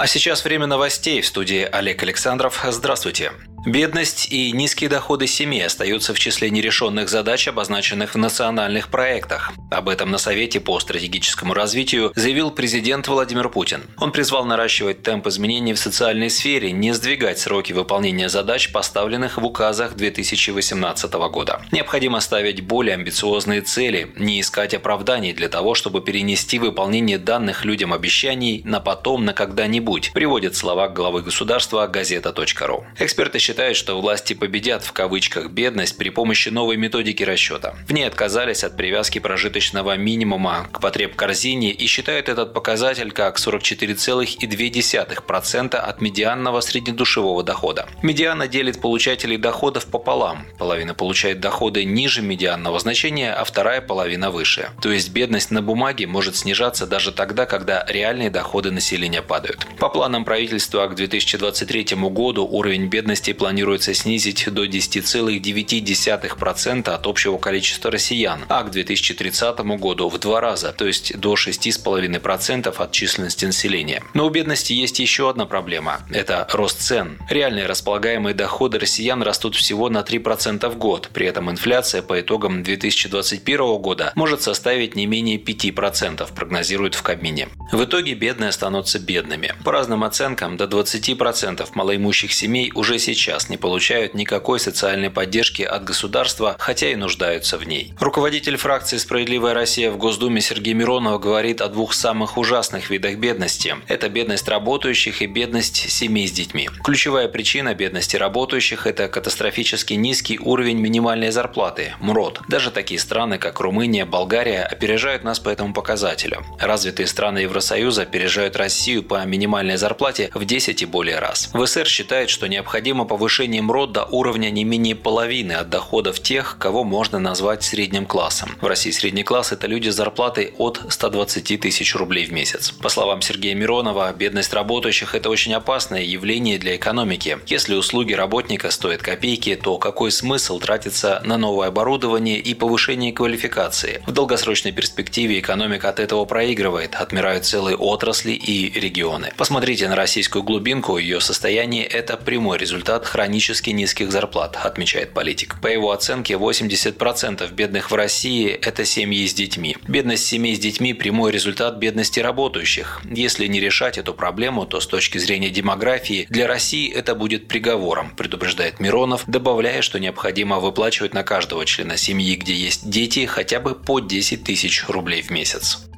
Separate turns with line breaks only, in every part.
А сейчас время новостей в студии Олег Александров. Здравствуйте. Бедность и низкие доходы семьи остаются в числе нерешенных задач, обозначенных в национальных проектах. Об этом на Совете по стратегическому развитию заявил президент Владимир Путин. Он призвал наращивать темп изменений в социальной сфере, не сдвигать сроки выполнения задач, поставленных в указах 2018 года. Необходимо ставить более амбициозные цели, не искать оправданий для того, чтобы перенести выполнение данных людям обещаний на потом, на когда-нибудь, приводит слова главы государства газета.ру. Эксперты считает, что власти победят в кавычках бедность при помощи новой методики расчета. В ней отказались от привязки прожиточного минимума к потреб корзине и считают этот показатель как 44,2% от медианного среднедушевого дохода. Медиана делит получателей доходов пополам. Половина получает доходы ниже медианного значения, а вторая половина выше. То есть бедность на бумаге может снижаться даже тогда, когда реальные доходы населения падают. По планам правительства к 2023 году уровень бедности планируется снизить до 10,9% от общего количества россиян, а к 2030 году в два раза, то есть до 6,5% от численности населения. Но у бедности есть еще одна проблема – это рост цен. Реальные располагаемые доходы россиян растут всего на 3% в год, при этом инфляция по итогам 2021 года может составить не менее 5%, прогнозируют в Кабмине. В итоге бедные останутся бедными. По разным оценкам, до 20% малоимущих семей уже сейчас сейчас не получают никакой социальной поддержки от государства, хотя и нуждаются в ней. Руководитель фракции «Справедливая Россия» в Госдуме Сергей Миронов говорит о двух самых ужасных видах бедности. Это бедность работающих и бедность семей с детьми. Ключевая причина бедности работающих – это катастрофически низкий уровень минимальной зарплаты – МРОД. Даже такие страны, как Румыния, Болгария, опережают нас по этому показателю. Развитые страны Евросоюза опережают Россию по минимальной зарплате в 10 и более раз. ВСР считает, что необходимо повышать повышением РОД до уровня не менее половины от доходов тех, кого можно назвать средним классом. В России средний класс – это люди с зарплатой от 120 тысяч рублей в месяц. По словам Сергея Миронова, бедность работающих – это очень опасное явление для экономики. Если услуги работника стоят копейки, то какой смысл тратиться на новое оборудование и повышение квалификации? В долгосрочной перспективе экономика от этого проигрывает, отмирают целые отрасли и регионы. Посмотрите на российскую глубинку, ее состояние – это прямой результат хронически низких зарплат, отмечает политик. По его оценке, 80% бедных в России – это семьи с детьми. Бедность семей с детьми – прямой результат бедности работающих. Если не решать эту проблему, то с точки зрения демографии для России это будет приговором, предупреждает Миронов, добавляя, что необходимо выплачивать на каждого члена семьи, где есть дети, хотя бы по 10 тысяч рублей в месяц.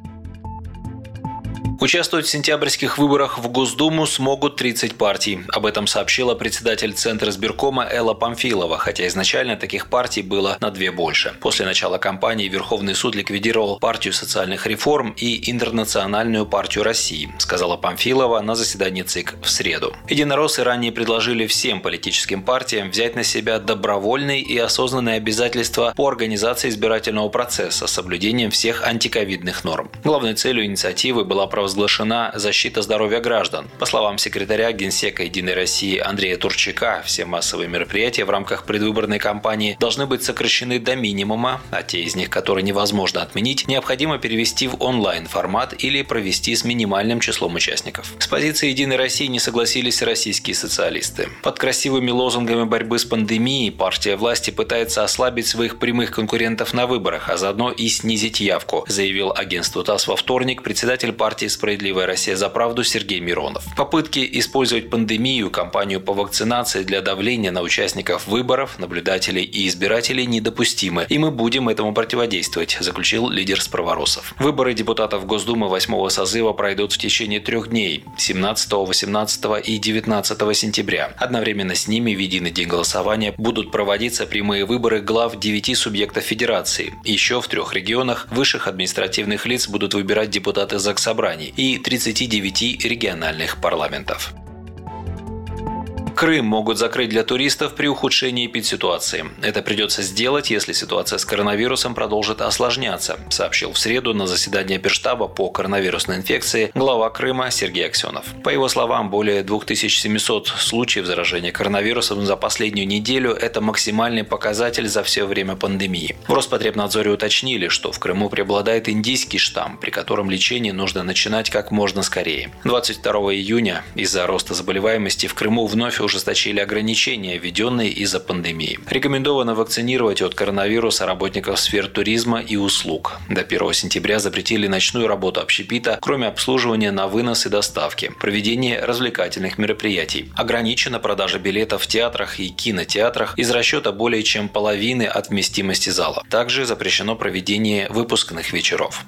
Участвовать в сентябрьских выборах в Госдуму смогут 30 партий. Об этом сообщила председатель Центра сберкома Элла Памфилова, хотя изначально таких партий было на две больше. После начала кампании Верховный суд ликвидировал партию социальных реформ и Интернациональную партию России, сказала Памфилова на заседании ЦИК в среду. Единороссы ранее предложили всем политическим партиям взять на себя добровольные и осознанные обязательства по организации избирательного процесса с соблюдением всех антиковидных норм. Главной целью инициативы была провозглашение провозглашена защита здоровья граждан. По словам секретаря Генсека Единой России Андрея Турчака, все массовые мероприятия в рамках предвыборной кампании должны быть сокращены до минимума, а те из них, которые невозможно отменить, необходимо перевести в онлайн-формат или провести с минимальным числом участников. С позиции Единой России не согласились российские социалисты. Под красивыми лозунгами борьбы с пандемией партия власти пытается ослабить своих прямых конкурентов на выборах, а заодно и снизить явку, заявил агентству ТАСС во вторник председатель партии «Справедливая Россия за правду» Сергей Миронов. Попытки использовать пандемию, кампанию по вакцинации для давления на участников выборов, наблюдателей и избирателей недопустимы, и мы будем этому противодействовать, заключил лидер Справоросов. Выборы депутатов Госдумы 8 созыва пройдут в течение трех дней – 17, 18 и 19 сентября. Одновременно с ними в единый день голосования будут проводиться прямые выборы глав 9 субъектов Федерации. Еще в трех регионах высших административных лиц будут выбирать депутаты Заксобраний и 39 региональных парламентов. Крым могут закрыть для туристов при ухудшении эпидситуации. Это придется сделать, если ситуация с коронавирусом продолжит осложняться, сообщил в среду на заседании Перштаба по коронавирусной инфекции глава Крыма Сергей Аксенов. По его словам, более 2700 случаев заражения коронавирусом за последнюю неделю – это максимальный показатель за все время пандемии. В Роспотребнадзоре уточнили, что в Крыму преобладает индийский штамм, при котором лечение нужно начинать как можно скорее. 22 июня из-за роста заболеваемости в Крыму вновь ужесточили ограничения, введенные из-за пандемии. Рекомендовано вакцинировать от коронавируса работников сфер туризма и услуг. До 1 сентября запретили ночную работу общепита, кроме обслуживания на вынос и доставки, проведение развлекательных мероприятий. Ограничена продажа билетов в театрах и кинотеатрах из расчета более чем половины от вместимости зала. Также запрещено проведение выпускных вечеров.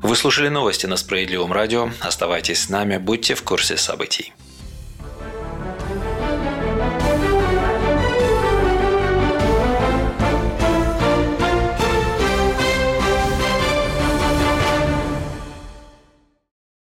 Вы слушали новости на Справедливом радио. Оставайтесь с нами, будьте в курсе событий.